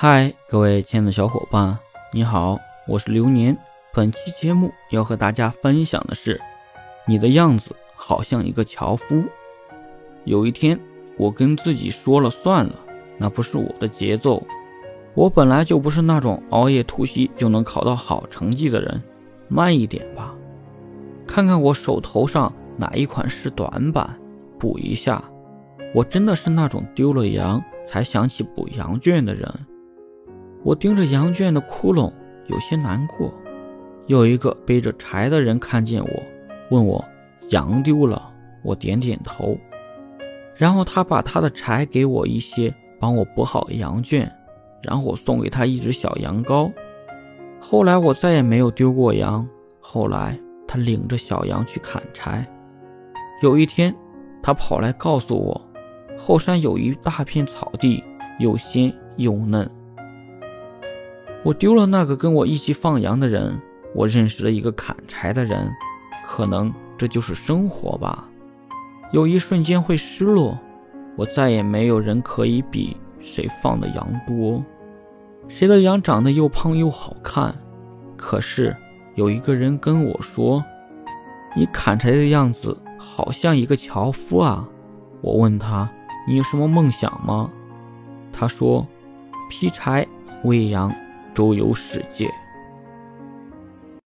嗨，各位亲爱的小伙伴，你好，我是流年。本期节目要和大家分享的是，你的样子好像一个樵夫。有一天，我跟自己说了算了，那不是我的节奏。我本来就不是那种熬夜突袭就能考到好成绩的人，慢一点吧。看看我手头上哪一款是短板，补一下。我真的是那种丢了羊才想起补羊圈的人。我盯着羊圈的窟窿，有些难过。有一个背着柴的人看见我，问我羊丢了。我点点头，然后他把他的柴给我一些，帮我补好羊圈，然后我送给他一只小羊羔。后来我再也没有丢过羊。后来他领着小羊去砍柴。有一天，他跑来告诉我，后山有一大片草地，又鲜又嫩。我丢了那个跟我一起放羊的人，我认识了一个砍柴的人，可能这就是生活吧。有一瞬间会失落，我再也没有人可以比谁放的羊多，谁的羊长得又胖又好看。可是有一个人跟我说：“你砍柴的样子好像一个樵夫啊。”我问他：“你有什么梦想吗？”他说：“劈柴，喂羊。”周游世界。